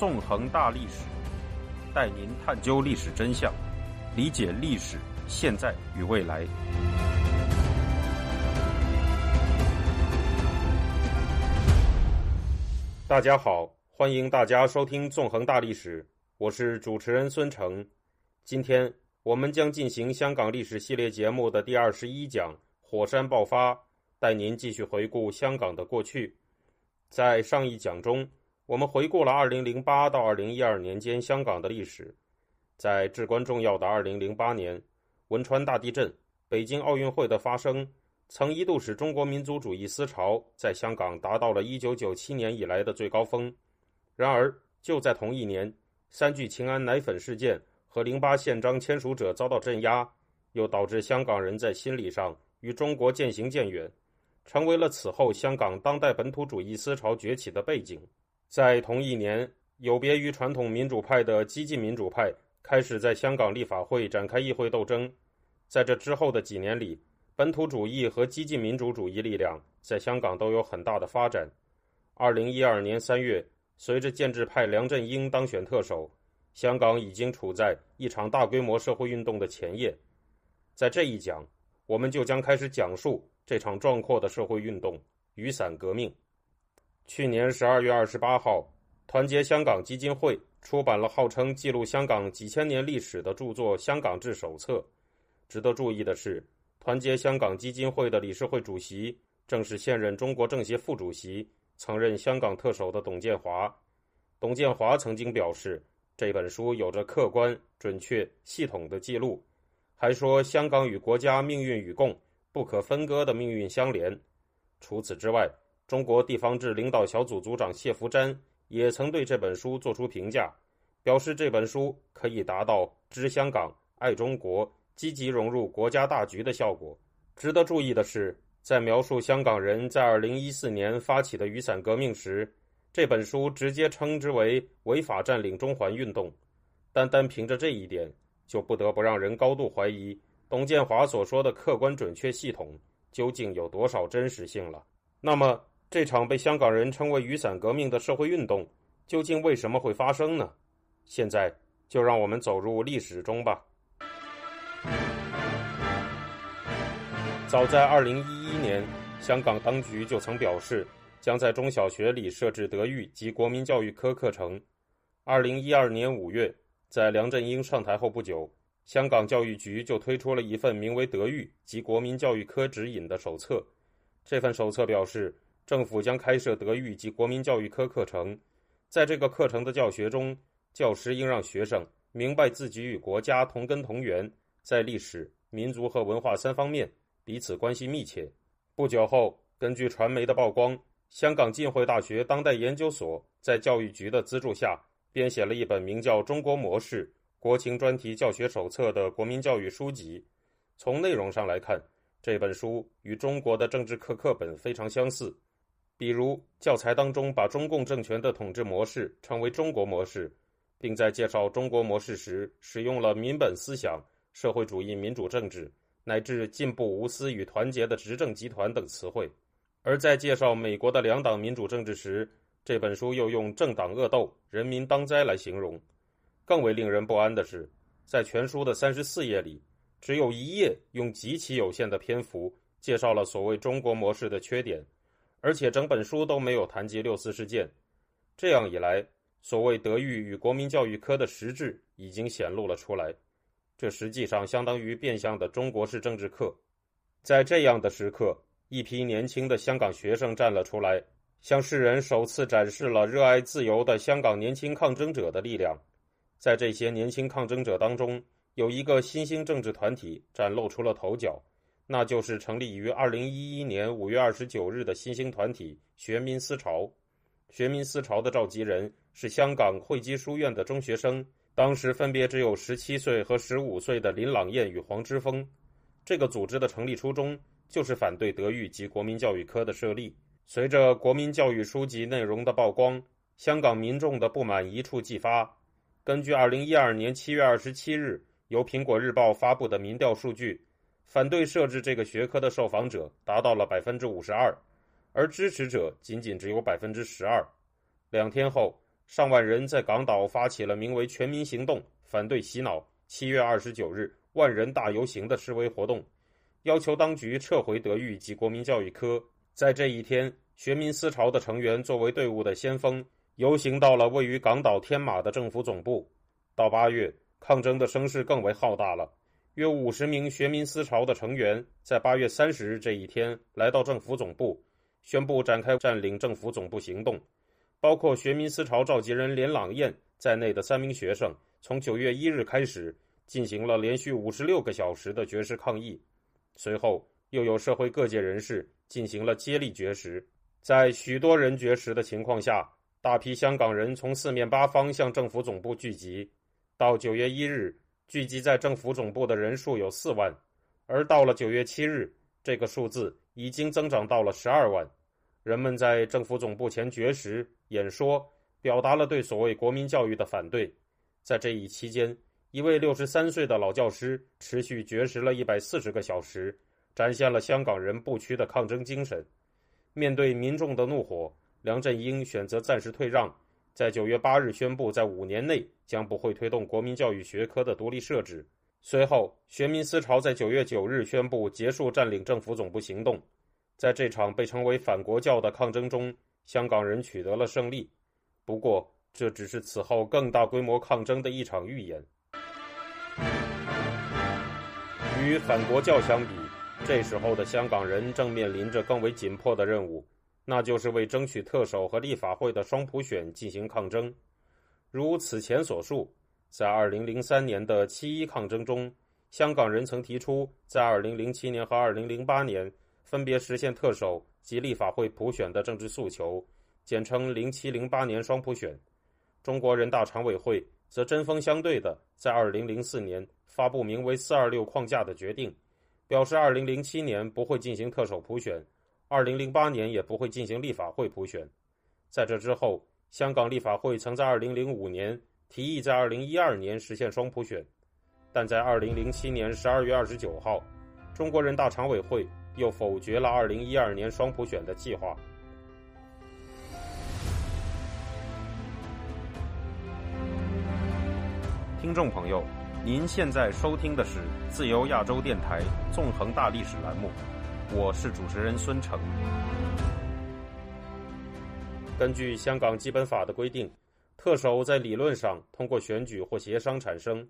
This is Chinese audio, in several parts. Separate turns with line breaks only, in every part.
纵横大历史，带您探究历史真相，理解历史现在与未来。大家好，欢迎大家收听《纵横大历史》，我是主持人孙成。今天我们将进行香港历史系列节目的第二十一讲“火山爆发”，带您继续回顾香港的过去。在上一讲中，我们回顾了2008到2012年间香港的历史。在至关重要的2008年，汶川大地震、北京奥运会的发生，曾一度使中国民族主义思潮在香港达到了1997年以来的最高峰。然而，就在同一年，三聚氰胺奶粉事件和零八宪章签署者遭到镇压，又导致香港人在心理上与中国渐行渐远。成为了此后香港当代本土主义思潮崛起的背景。在同一年，有别于传统民主派的激进民主派开始在香港立法会展开议会斗争。在这之后的几年里，本土主义和激进民主主义力量在香港都有很大的发展。二零一二年三月，随着建制派梁振英当选特首，香港已经处在一场大规模社会运动的前夜。在这一讲，我们就将开始讲述。这场壮阔的社会运动——雨伞革命。去年十二月二十八号，团结香港基金会出版了号称记录香港几千年历史的著作《香港志手册》。值得注意的是，团结香港基金会的理事会主席正是现任中国政协副主席、曾任香港特首的董建华。董建华曾经表示，这本书有着客观、准确、系统的记录，还说香港与国家命运与共。不可分割的命运相连。除此之外，中国地方志领导小组组长谢福瞻也曾对这本书作出评价，表示这本书可以达到知香港、爱中国、积极融入国家大局的效果。值得注意的是，在描述香港人在2014年发起的雨伞革命时，这本书直接称之为“违法占领中环运动”。单单凭着这一点，就不得不让人高度怀疑。董建华所说的客观准确系统究竟有多少真实性了？那么，这场被香港人称为“雨伞革命”的社会运动究竟为什么会发生呢？现在就让我们走入历史中吧。早在2011年，香港当局就曾表示将在中小学里设置德育及国民教育科课程。2012年5月，在梁振英上台后不久。香港教育局就推出了一份名为《德育及国民教育科指引》的手册。这份手册表示，政府将开设德育及国民教育科课程。在这个课程的教学中，教师应让学生明白自己与国家同根同源，在历史、民族和文化三方面彼此关系密切。不久后，根据传媒的曝光，香港浸会大学当代研究所在教育局的资助下，编写了一本名叫《中国模式》。国情专题教学手册的国民教育书籍，从内容上来看，这本书与中国的政治课课本非常相似。比如，教材当中把中共政权的统治模式称为“中国模式”，并在介绍中国模式时使用了民本思想、社会主义民主政治乃至进步无私与团结的执政集团等词汇；而在介绍美国的两党民主政治时，这本书又用政党恶斗、人民当灾来形容。更为令人不安的是，在全书的三十四页里，只有一页用极其有限的篇幅介绍了所谓中国模式的缺点，而且整本书都没有谈及六四事件。这样一来，所谓德育与国民教育科的实质已经显露了出来，这实际上相当于变相的中国式政治课。在这样的时刻，一批年轻的香港学生站了出来，向世人首次展示了热爱自由的香港年轻抗争者的力量。在这些年轻抗争者当中，有一个新兴政治团体崭露出了头角，那就是成立于二零一一年五月二十九日的新兴团体“学民思潮”。学民思潮的召集人是香港汇基书院的中学生，当时分别只有十七岁和十五岁的林朗彦与黄之锋。这个组织的成立初衷就是反对德育及国民教育科的设立。随着国民教育书籍内容的曝光，香港民众的不满一触即发。根据二零一二年七月二十七日由苹果日报发布的民调数据，反对设置这个学科的受访者达到了百分之五十二，而支持者仅仅只有百分之十二。两天后，上万人在港岛发起了名为“全民行动”反对洗脑。七月二十九日，万人大游行的示威活动，要求当局撤回德育及国民教育科。在这一天，学民思潮的成员作为队伍的先锋，游行到了位于港岛天马的政府总部。到八月，抗争的声势更为浩大了。约五十名学民思潮的成员在八月三十日这一天来到政府总部，宣布展开占领政府总部行动。包括学民思潮召集人连朗彦在内的三名学生，从九月一日开始进行了连续五十六个小时的绝食抗议。随后，又有社会各界人士进行了接力绝食。在许多人绝食的情况下，大批香港人从四面八方向政府总部聚集。到九月一日，聚集在政府总部的人数有四万，而到了九月七日，这个数字已经增长到了十二万。人们在政府总部前绝食。演说表达了对所谓国民教育的反对。在这一期间，一位六十三岁的老教师持续绝食了一百四十个小时，展现了香港人不屈的抗争精神。面对民众的怒火，梁振英选择暂时退让，在九月八日宣布，在五年内将不会推动国民教育学科的独立设置。随后，学民思潮在九月九日宣布结束占领政府总部行动。在这场被称为“反国教”的抗争中，香港人取得了胜利，不过这只是此后更大规模抗争的一场预演。与反国教相比，这时候的香港人正面临着更为紧迫的任务，那就是为争取特首和立法会的双普选进行抗争。如此前所述，在2003年的七一抗争中，香港人曾提出在2007年和2008年分别实现特首。及立法会普选的政治诉求，简称“零七零八年双普选”。中国人大常委会则针锋相对的在二零零四年发布名为“四二六框架”的决定，表示二零零七年不会进行特首普选，二零零八年也不会进行立法会普选。在这之后，香港立法会曾在二零零五年提议在二零一二年实现双普选，但在二零零七年十二月二十九号，中国人大常委会。又否决了二零一二年双普选的计划。听众朋友，您现在收听的是自由亚洲电台纵横大历史栏目，我是主持人孙成。根据香港基本法的规定，特首在理论上通过选举或协商产生，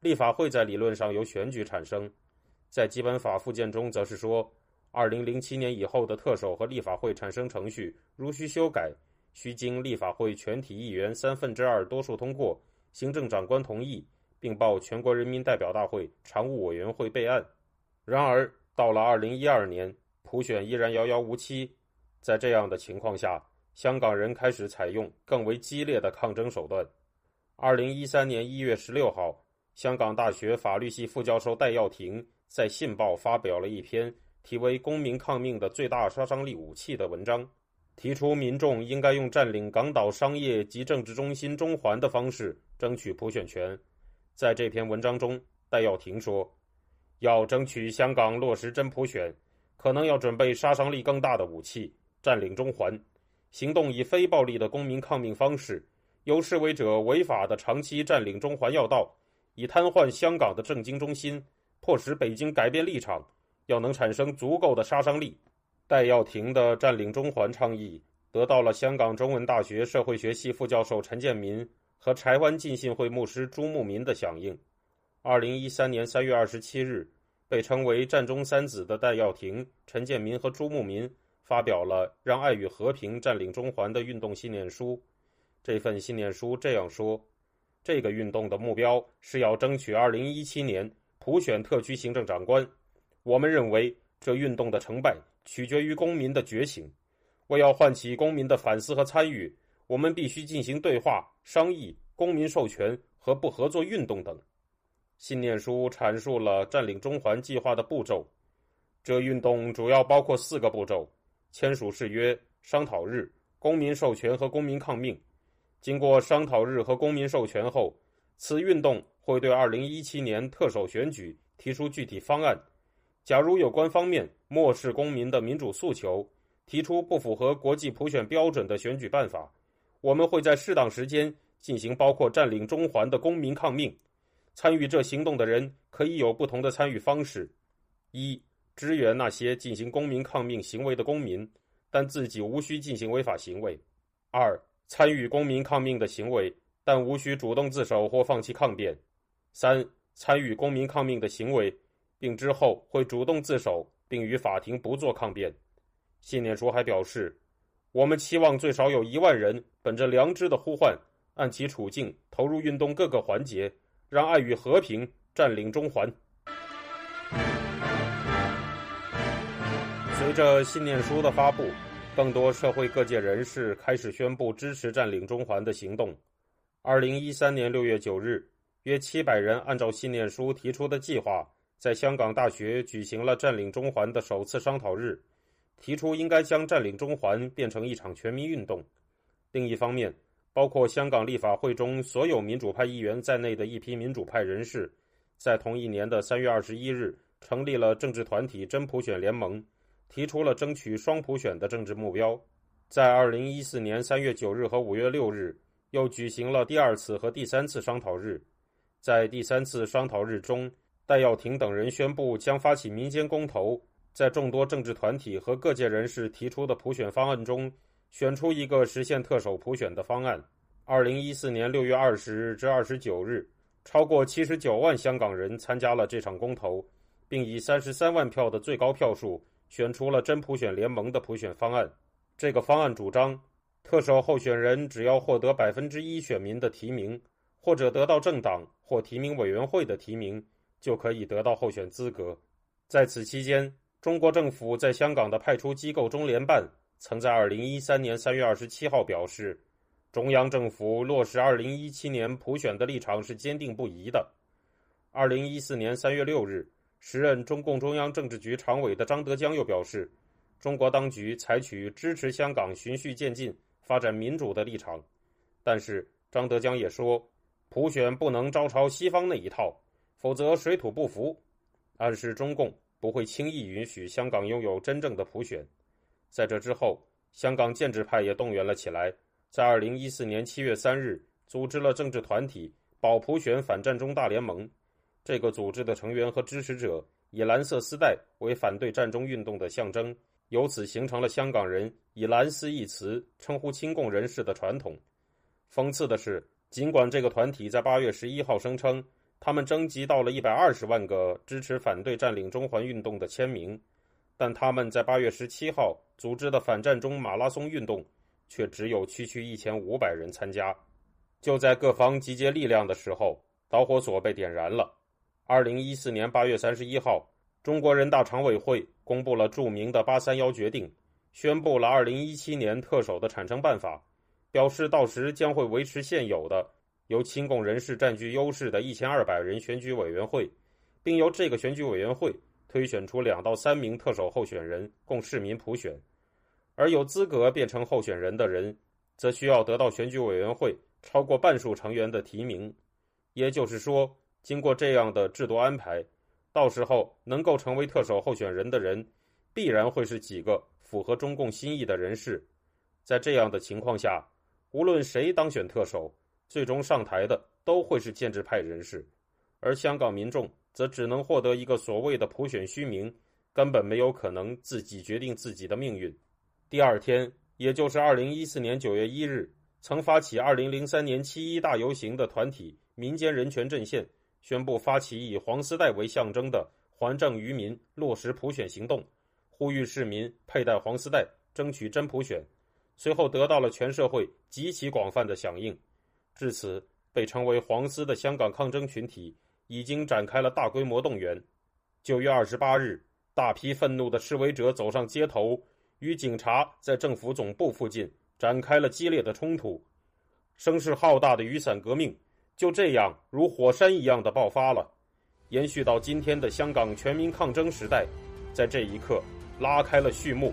立法会在理论上由选举产生。在基本法附件中，则是说。二零零七年以后的特首和立法会产生程序，如需修改，需经立法会全体议员三分之二多数通过，行政长官同意，并报全国人民代表大会常务委员会备案。然而，到了二零一二年，普选依然遥遥无期。在这样的情况下，香港人开始采用更为激烈的抗争手段。二零一三年一月十六号，香港大学法律系副教授戴耀廷在《信报》发表了一篇。题为“公民抗命的最大杀伤力武器”的文章，提出民众应该用占领港岛商业及政治中心中环的方式争取普选权。在这篇文章中，戴耀廷说：“要争取香港落实真普选，可能要准备杀伤力更大的武器——占领中环。行动以非暴力的公民抗命方式，由示威者违法的长期占领中环要道，以瘫痪香港的政经中心，迫使北京改变立场。”要能产生足够的杀伤力，戴耀廷的占领中环倡议得到了香港中文大学社会学系副教授陈建民和柴湾浸信会牧师朱牧民的响应。二零一三年三月二十七日，被称为“战中三子”的戴耀廷、陈建民和朱牧民发表了“让爱与和平占领中环”的运动信念书。这份信念书这样说：“这个运动的目标是要争取二零一七年普选特区行政长官。”我们认为，这运动的成败取决于公民的觉醒。为要唤起公民的反思和参与，我们必须进行对话、商议、公民授权和不合作运动等。信念书阐述了占领中环计划的步骤。这运动主要包括四个步骤：签署誓约、商讨日、公民授权和公民抗命。经过商讨日和公民授权后，此运动会对2017年特首选举提出具体方案。假如有关方面漠视公民的民主诉求，提出不符合国际普选标准的选举办法，我们会在适当时间进行包括占领中环的公民抗命。参与这行动的人可以有不同的参与方式：一、支援那些进行公民抗命行为的公民，但自己无需进行违法行为；二、参与公民抗命的行为，但无需主动自首或放弃抗辩；三、参与公民抗命的行为，并之后会主动自首，并与法庭不做抗辩。信念书还表示。我们期望最少有一万人本着良知的呼唤，按其处境投入运动各个环节，让爱与和平占领中环。随着信念书的发布，更多社会各界人士开始宣布支持占领中环的行动。二零一三年六月九日，约七百人按照信念书提出的计划，在香港大学举行了占领中环的首次商讨日。提出应该将占领中环变成一场全民运动。另一方面，包括香港立法会中所有民主派议员在内的一批民主派人士，在同一年的三月二十一日成立了政治团体真普选联盟，提出了争取双普选的政治目标。在二零一四年三月九日和五月六日，又举行了第二次和第三次商讨日。在第三次商讨日中，戴耀廷等人宣布将发起民间公投。在众多政治团体和各界人士提出的普选方案中，选出一个实现特首普选的方案。二零一四年六月二十日至二十九日，超过七十九万香港人参加了这场公投，并以三十三万票的最高票数选出了真普选联盟的普选方案。这个方案主张，特首候选人只要获得百分之一选民的提名，或者得到政党或提名委员会的提名，就可以得到候选资格。在此期间，中国政府在香港的派出机构中联办曾在二零一三年三月二十七号表示，中央政府落实二零一七年普选的立场是坚定不移的。二零一四年三月六日，时任中共中央政治局常委的张德江又表示，中国当局采取支持香港循序渐进发展民主的立场。但是张德江也说，普选不能照抄西方那一套，否则水土不服，暗示中共。不会轻易允许香港拥有真正的普选。在这之后，香港建制派也动员了起来，在二零一四年七月三日，组织了政治团体“保普选反战中大联盟”。这个组织的成员和支持者以蓝色丝带为反对战中运动的象征，由此形成了香港人以“蓝丝”一词称呼亲共人士的传统。讽刺的是，尽管这个团体在八月十一号声称。他们征集到了一百二十万个支持反对占领中环运动的签名，但他们在八月十七号组织的反战中马拉松运动却只有区区一千五百人参加。就在各方集结力量的时候，导火索被点燃了。二零一四年八月三十一号，中国人大常委会公布了著名的“八三幺”决定，宣布了二零一七年特首的产生办法，表示到时将会维持现有的。由亲共人士占据优势的一千二百人选举委员会，并由这个选举委员会推选出两到三名特首候选人，供市民普选。而有资格变成候选人的人，则需要得到选举委员会超过半数成员的提名。也就是说，经过这样的制度安排，到时候能够成为特首候选人的人，必然会是几个符合中共心意的人士。在这样的情况下，无论谁当选特首，最终上台的都会是建制派人士，而香港民众则只能获得一个所谓的普选虚名，根本没有可能自己决定自己的命运。第二天，也就是二零一四年九月一日，曾发起二零零三年七一大游行的团体民间人权阵线宣布发起以黄丝带为象征的还政于民、落实普选行动，呼吁市民佩戴黄丝带，争取真普选。随后得到了全社会极其广泛的响应。至此，被称为“黄丝”的香港抗争群体已经展开了大规模动员。九月二十八日，大批愤怒的示威者走上街头，与警察在政府总部附近展开了激烈的冲突。声势浩大的雨伞革命就这样如火山一样的爆发了，延续到今天的香港全民抗争时代，在这一刻拉开了序幕。